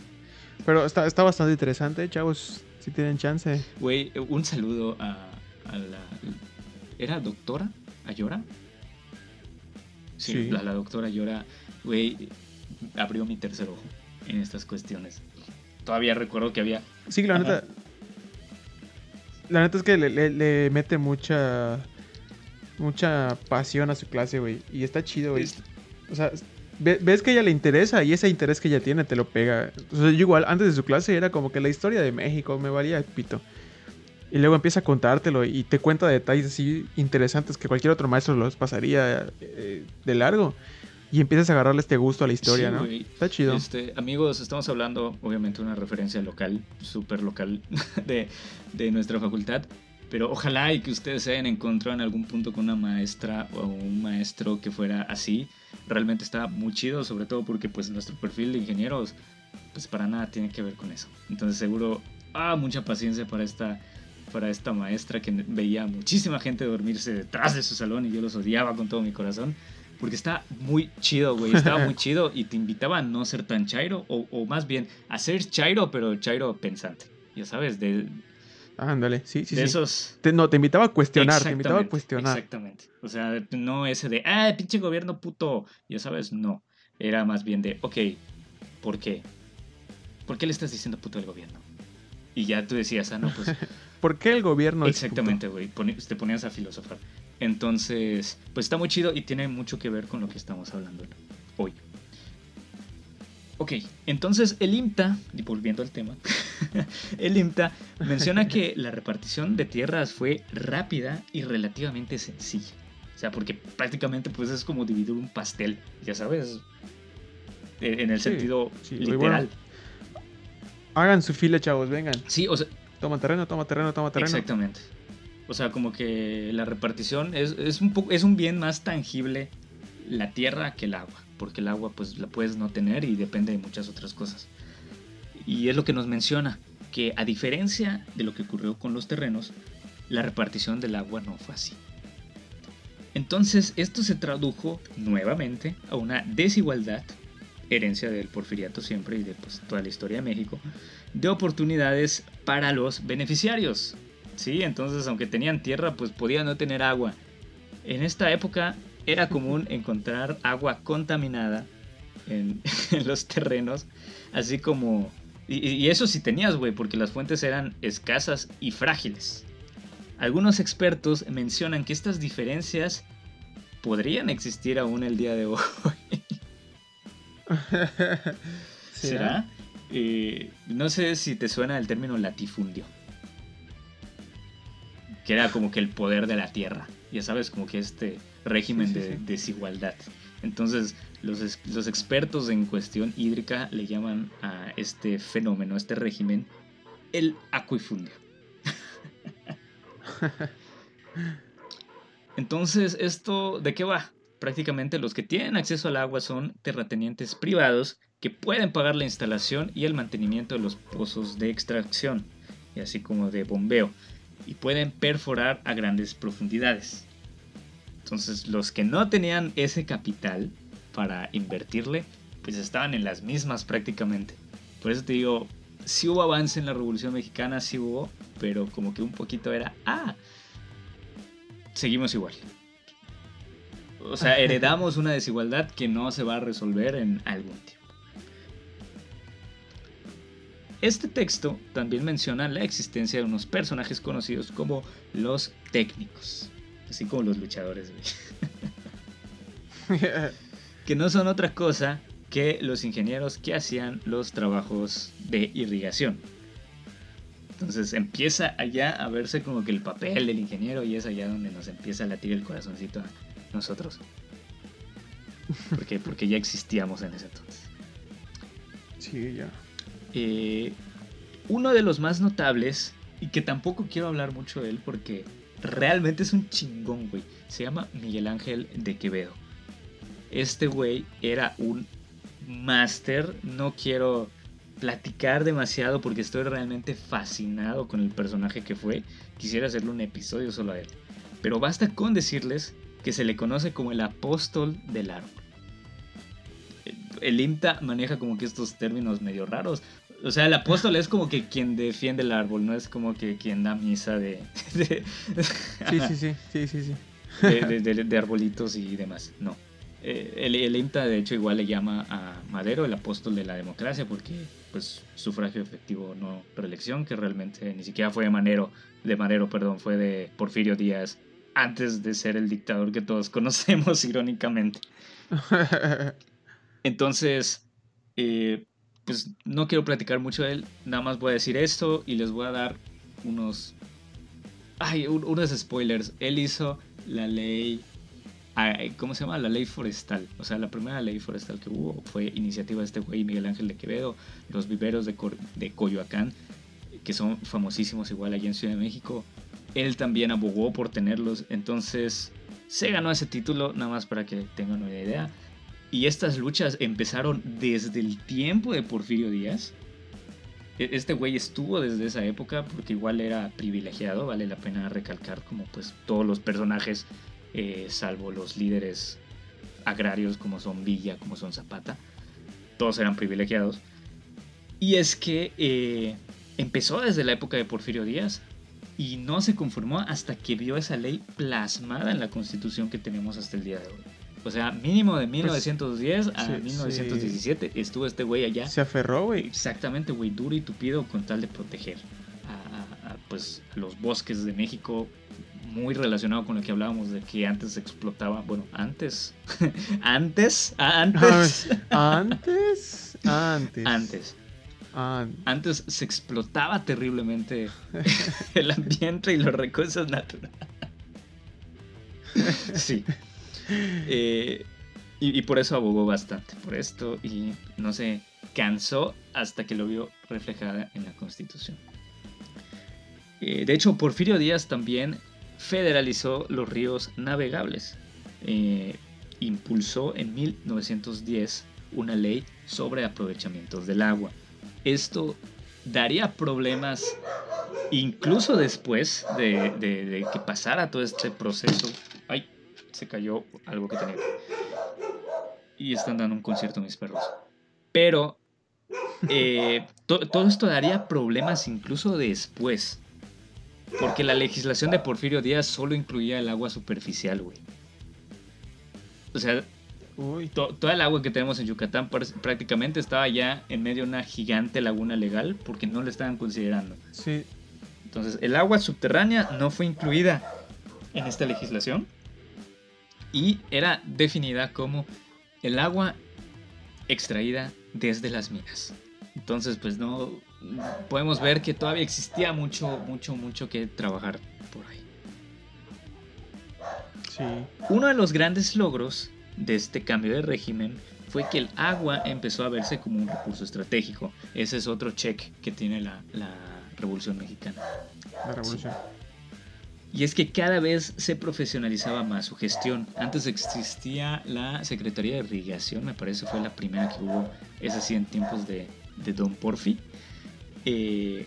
Pero está, está bastante interesante, chavos. Si tienen chance. Güey, un saludo a, a la... ¿Era doctora? ¿Ayora? Sí, Sí. La, la doctora Ayora, güey, abrió mi tercer ojo en estas cuestiones. Todavía recuerdo que había Sí, la Ajá. neta. La neta es que le, le- le mete mucha. Mucha pasión a su clase, güey. Y está chido, güey. O sea, ve- ves que a ella le interesa y ese interés que ella tiene te lo pega. O sea, yo igual, antes de su clase era como que la historia de México me valía pito. Y luego empieza a contártelo y te cuenta detalles así interesantes que cualquier otro maestro los pasaría eh, de largo. Y empiezas a agarrarle este gusto a la historia, Sí, ¿no? güey. Está chido. Este, amigos, estamos hablando, obviamente, una referencia local, súper local de, de nuestra facultad. Pero ojalá y que ustedes se hayan encontrado en algún punto con una maestra o un maestro que fuera así. Realmente está muy chido, sobre todo porque pues nuestro perfil de ingenieros, pues para nada tiene que ver con eso. Entonces seguro, ah, mucha paciencia para esta, para esta maestra que veía a muchísima gente dormirse detrás de su salón y yo los odiaba con todo mi corazón. Porque está muy chido, güey. Estaba muy chido y te invitaba a no ser tan chairo. O, o más bien, a ser chairo, pero chairo pensante. Ya sabes, de, Ándale, sí, sí, de sí. esos... Te- no, te invitaba a cuestionar, te invitaba a cuestionar. Exactamente. O sea, no ese de, ah, pinche gobierno puto. Ya sabes, no. Era más bien de, ok, ¿por qué? ¿Por qué le estás diciendo puto al gobierno? Y ya tú decías, ah, no, pues ¿Por qué el gobierno? Exactamente, güey. Te ponías a filosofar. Entonces, pues está muy chido y tiene mucho que ver con lo que estamos hablando hoy. Ok, entonces el IMTA, y volviendo al tema, el IMTA menciona que la repartición de tierras fue rápida y relativamente sencilla. O sea, porque prácticamente pues es como dividir un pastel, ya sabes, en el Sí, sentido sí, muy literal. Hagan su fila, chavos, vengan. Sí, o sea, Toma terreno, toma terreno, toma terreno. Exactamente. O sea, como que la repartición es, es un poco, es un bien más tangible la tierra que el agua. Porque el agua pues la puedes no tener y depende de muchas otras cosas. Y es lo que nos menciona, que a diferencia de lo que ocurrió con los terrenos, la repartición del agua no fue así. Entonces esto se tradujo nuevamente a una desigualdad, herencia del porfiriato siempre y de pues, toda la historia de México, de oportunidades para los beneficiarios. Sí, entonces aunque tenían tierra, pues podían no tener agua. En esta época era común encontrar agua contaminada en, en los terrenos, así como... Y, y eso sí tenías, güey, porque las fuentes eran escasas y frágiles. Algunos expertos mencionan que estas diferencias podrían existir aún el día de hoy. ¿Será? Eh, no sé si te suena el término latifundio. Que era como que el poder de la tierra. Ya sabes, como que este régimen Sí, sí, de sí. desigualdad. Entonces, los, expertos en cuestión hídrica le llaman a este fenómeno, a este régimen, el acuifundio. Entonces, ¿esto de qué va? Prácticamente los que tienen acceso al agua son terratenientes privados que pueden pagar la instalación y el mantenimiento de los pozos de extracción, y así como de bombeo, y pueden perforar a grandes profundidades. Entonces, los que no tenían ese capital para invertirle, pues estaban en las mismas prácticamente. Por eso te digo, sí hubo avance en la Revolución Mexicana, sí hubo, pero como que un poquito era, ah, seguimos igual. O sea, heredamos una desigualdad que no se va a resolver en algún tiempo. Este texto también menciona la existencia de unos personajes conocidos como los técnicos, así como los luchadores, que no son otra cosa que los ingenieros que hacían los trabajos de irrigación. Entonces empieza allá a verse como que el papel del ingeniero y es allá donde nos empieza a latir el corazoncito a nosotros. Porque, porque ya existíamos en ese entonces. Sí, ya. Eh, uno de los más notables, y que tampoco quiero hablar mucho de él porque realmente es un chingón, güey. Se llama Miguel Ángel de Quevedo. Este güey era un máster. No quiero platicar demasiado porque estoy realmente fascinado con el personaje que fue. Quisiera hacerle un episodio solo a él. Pero basta con decirles que se le conoce como el apóstol del árbol. El IMTA maneja como que estos términos medio raros. O sea, el apóstol es como que quien defiende el árbol, no es como que quien da misa de... sí, sí, sí, sí, sí, sí. De, arbolitos y demás, no. Eh, el, IMTA de hecho igual le llama a Madero el apóstol de la democracia porque pues sufragio efectivo no reelección que realmente ni siquiera fue de Madero, de Madero, perdón, fue de Porfirio Díaz antes de ser el dictador que todos conocemos irónicamente. Entonces, eh, pues no quiero platicar mucho de él, nada más voy a decir esto y les voy a dar unos... Ay, unos spoilers. Él hizo la ley... ¿Cómo se llama? La ley forestal. O sea, la primera ley forestal que hubo fue iniciativa de este güey Miguel Ángel de Quevedo, los viveros de, de Coyoacán, que son famosísimos igual allí en Ciudad de México. Él también abogó por tenerlos, entonces se ganó ese título, nada más para que tengan una idea. Y estas luchas empezaron desde el tiempo de Porfirio Díaz. E, este güey estuvo desde esa época porque igual era privilegiado, vale la pena recalcar, como pues todos los personajes, eh, salvo los líderes agrarios como son Villa, como son Zapata, todos eran privilegiados. Y es que eh, empezó desde la época de Porfirio Díaz y no se conformó hasta que vio esa ley plasmada en la constitución que tenemos hasta el día de hoy. O sea, mínimo de 1910 pues, a 1917 estuvo este güey allá. Se aferró, güey. Exactamente, güey, duro y tupido con tal de proteger a, pues, los bosques de México. Muy relacionado con lo que hablábamos de que antes se explotaba. Bueno, antes. antes. Antes. antes. Antes. Antes. Antes se explotaba terriblemente el ambiente y los recursos naturales. sí. Eh, y, por eso abogó bastante por esto y no se cansó hasta que lo vio reflejada en la Constitución. Eh, de hecho, Porfirio Díaz también federalizó los ríos navegables. Eh, impulsó en 1910 una ley sobre aprovechamientos del agua. Esto daría problemas incluso después de, que pasara todo este proceso. Ay, se cayó algo que tenía. Y están dando un concierto mis perros. Pero eh, todo esto daría problemas incluso después. Porque la legislación de Porfirio Díaz solo incluía el agua superficial, güey. O sea, toda el agua que tenemos en Yucatán prácticamente estaba ya en medio de una gigante laguna legal porque no la estaban considerando. Sí. Entonces, el agua subterránea no fue incluida en esta legislación y era definida como el agua extraída desde las minas. Entonces, pues no podemos ver que todavía existía mucho, mucho, mucho que trabajar por ahí. Sí. Uno de los grandes logros de este cambio de régimen fue que el agua empezó a verse como un recurso estratégico. Ese es otro check que tiene la, Revolución Mexicana. La Revolución. Y es que cada vez se profesionalizaba más su gestión. Antes existía la Secretaría de Irrigación, me parece fue la primera que hubo, es así en tiempos de, Don Porfi. Eh,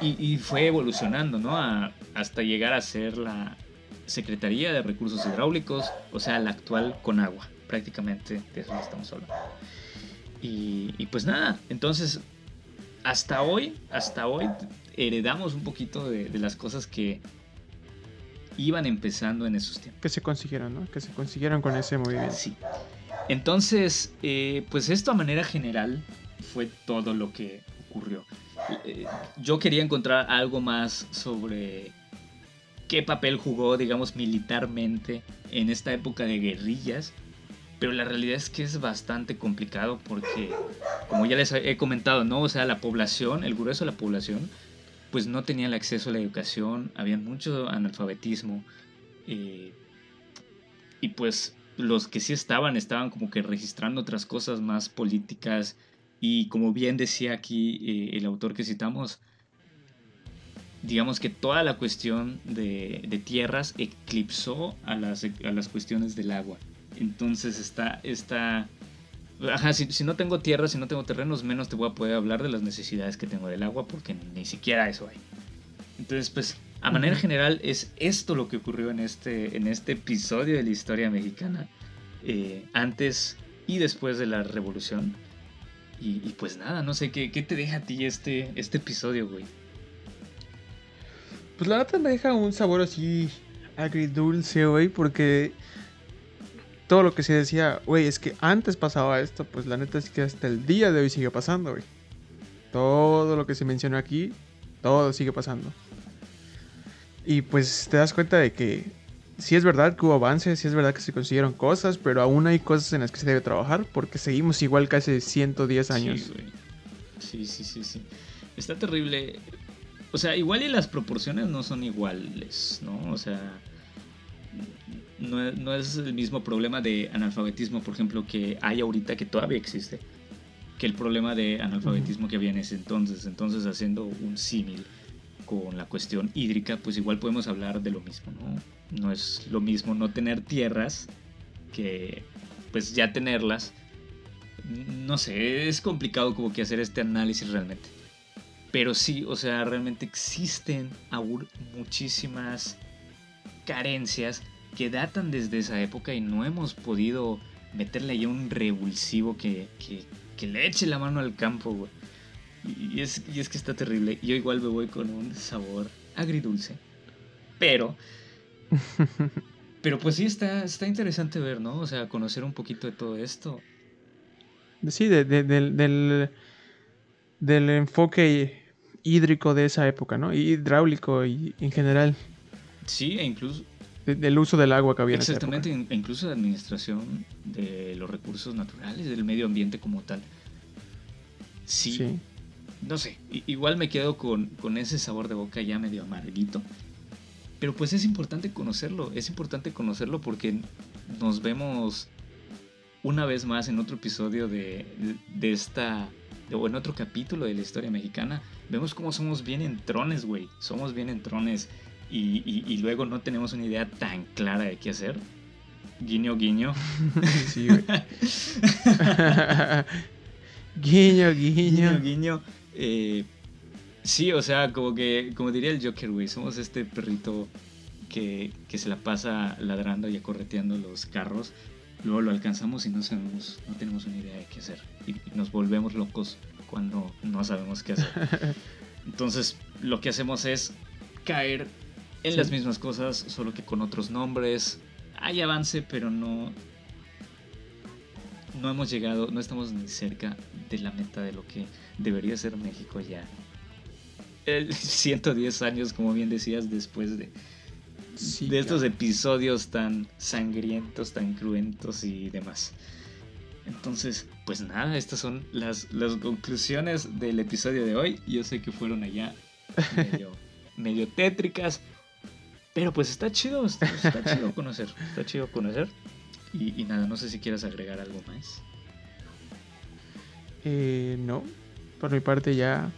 y, fue evolucionando, ¿no? hasta llegar a ser la Secretaría de Recursos Hidráulicos, o sea, la actual con agua, prácticamente de eso estamos hablando. Y, y pues nada, entonces hasta hoy, hasta hoy heredamos un poquito de, las cosas que, iban empezando en esos tiempos. Que se consiguieron, ¿no? Que se consiguieron con ese movimiento. Sí. Entonces, eh, pues esto a manera general fue todo lo que ocurrió. Eh, yo quería encontrar algo más sobre qué papel jugó, digamos, militarmente en esta época de guerrillas. Pero la realidad es que es bastante complicado porque, como ya les he comentado, ¿no? O sea, la población, el grueso de la población, pues no tenía el acceso a la educación, había mucho analfabetismo. Eh, y pues los que sí estaban, estaban como que registrando otras cosas más políticas. Y como bien decía aquí eh, el autor que citamos, digamos que toda la cuestión de, tierras eclipsó a las, a las cuestiones del agua. Entonces está, está Ajá, si, si, no tengo tierra, si no tengo terrenos, menos te voy a poder hablar de las necesidades que tengo del agua, porque ni siquiera eso hay. Entonces, pues, a manera general, es esto lo que ocurrió en este, en este episodio de la historia mexicana, eh, antes y después de la revolución. Y, pues nada, no sé, ¿qué, ¿qué, te deja a ti este, este episodio, güey? Pues la neta me deja un sabor así agridulce, güey, porque todo lo que se decía, güey, es que antes pasaba esto, pues la neta es que hasta el día de hoy sigue pasando, güey. Todo lo que se mencionó aquí, todo sigue pasando. Y pues te das cuenta de que sí es verdad que hubo avances, sí es verdad que se consiguieron cosas, pero aún hay cosas en las que se debe trabajar porque seguimos igual que hace 110 años. Sí, güey. Sí, sí, sí, sí. Está terrible. O sea, igual y las proporciones no son iguales, ¿no? O sea, no, es el mismo problema de analfabetismo, por ejemplo, que hay ahorita, que todavía existe, que el problema de analfabetismo que había en ese entonces. Entonces, haciendo un símil con la cuestión hídrica, pues igual podemos hablar de lo mismo, ¿no? No es lo mismo no tener tierras que pues ya tenerlas. No sé, es complicado como que hacer este análisis realmente. Pero sí, o sea, realmente existen aún muchísimas carencias que datan desde esa época y no hemos podido meterle ahí un revulsivo que, que, le eche la mano al campo, güey. Y es, y es que está terrible. Yo igual me voy con un sabor agridulce. Pero. pero pues sí está, está interesante ver, ¿no? O sea, conocer un poquito de todo esto. Sí, del, del enfoque hídrico de esa época, ¿no? Hidráulico y en general. Sí, e incluso. del uso del agua que había Exactamente, en esa época. incluso de administración de los recursos naturales, del medio ambiente como tal. Sí. No sé, igual me quedo con, con ese sabor de boca ya medio amarguito. Pero pues es importante conocerlo, es importante conocerlo porque nos vemos una vez más en otro episodio de, de esta o en otro capítulo de la historia mexicana, vemos cómo somos bien entrones, güey. Somos bien entrones y, y, luego no tenemos una idea tan clara de qué hacer. Guiño, guiño. sí, güey. guiño, guiño. Guiño, guiño. Eh, sí, o sea, como que, como diría el Joker, güey, somos este perrito que, que se la pasa ladrando y acorreteando los carros luego lo alcanzamos y no sabemos, no tenemos una idea de qué hacer. Y nos volvemos locos cuando no sabemos qué hacer. Entonces, lo que hacemos es caer en las mismas cosas, solo que con otros nombres. Hay avance, pero no. No hemos llegado, no estamos ni cerca de la meta de lo que debería ser México ya. El 110 años, como bien decías, después de de estos episodios tan sangrientos, tan cruentos y demás. Entonces, pues nada, estas son las, las conclusiones del episodio de hoy. Yo sé que fueron allá medio, tétricas, pero pues está chido, está, chido conocer, está chido conocer. Y, nada, no sé si quieras agregar algo más. Eh, no, por mi parte ya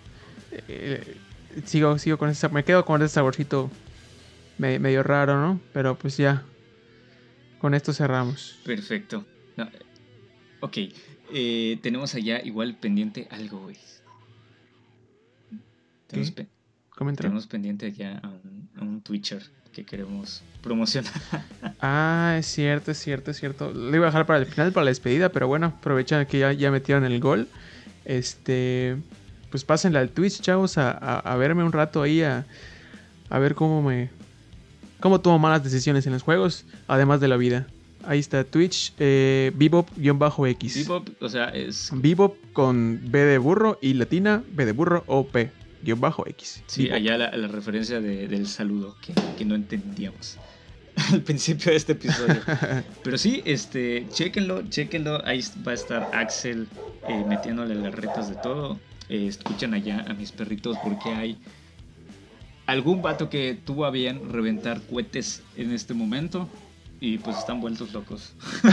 eh, sigo, sigo con ese, me quedo con ese saborcito medio raro, ¿no? Pero pues ya, con esto cerramos. Perfecto. ok, eh, tenemos allá igual pendiente algo, güey. Tenemos, tenemos, pendiente allá a un, Twitcher que queremos promocionar. ah, es cierto, es cierto, es cierto. Lo iba a dejar para el final, para la despedida, pero bueno, aprovechan que ya, ya metieron el gol. Este, pues pásenle al Twitch, chavos, a, a, verme un rato ahí, a, a ver cómo me, cómo tomo malas decisiones en los juegos, además de la vida. Ahí está Twitch, eh, Bebop-X. Bebop, o sea, es. Bebop con B de burro y latina, B de burro o P, guion bajo X. Sí, allá la, la referencia de- del saludo que, que no entendíamos al principio de este episodio. Pero sí, este, chéquenlo, chéquenlo. Ahí va a estar Axel eh, metiéndole las retas de todo. Eh, escuchan allá a mis perritos porque hay algún vato que tuvo a bien reventar cohetes en este momento. Y pues están vueltos locos.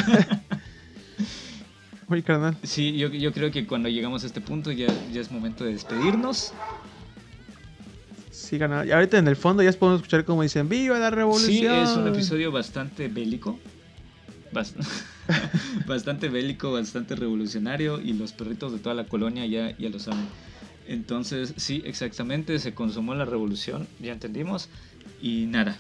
Oye, carnal. Sí, yo, yo creo que cuando llegamos a este punto ya, ya es momento de despedirnos. Carnal. Y ahorita en el fondo ya podemos escuchar como dicen, ¡Viva la revolución! Sí, es un episodio bastante bélico. Bast- bastante bélico, bastante revolucionario. Y los perritos de toda la colonia ya, ya lo saben. Entonces, sí, exactamente, se consumó la revolución, ya entendimos. Y nada,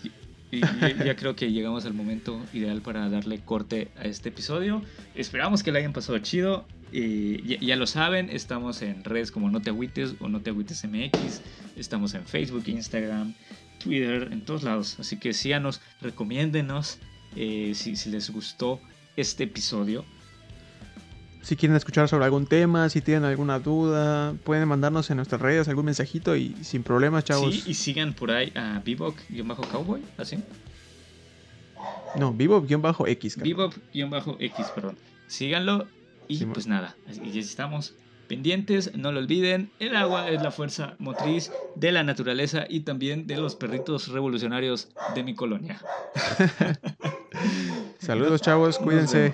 y- ya creo que llegamos al momento ideal para darle corte a este episodio. Esperamos que le hayan pasado chido. Eh, ya, ya lo saben, estamos en redes como No Te Agüites o No Te Agüites MX. Estamos en Facebook, Instagram, Twitter, en todos lados. Así que síganos, recomiéndenos eh, si, si les gustó este episodio. Si quieren escuchar sobre algún tema, si tienen alguna duda, pueden mandarnos en nuestras redes algún mensajito y sin problemas, chavos. Sí, y sigan por ahí a Bebop-Cowboy, así. No, Vivo-X. carnal. Bebop-X, perdón. Síganlo y pues nada, y estamos pendientes, no lo olviden, el agua es la fuerza motriz de la naturaleza y también de los perritos revolucionarios de mi colonia. Saludos chavos, cuídense.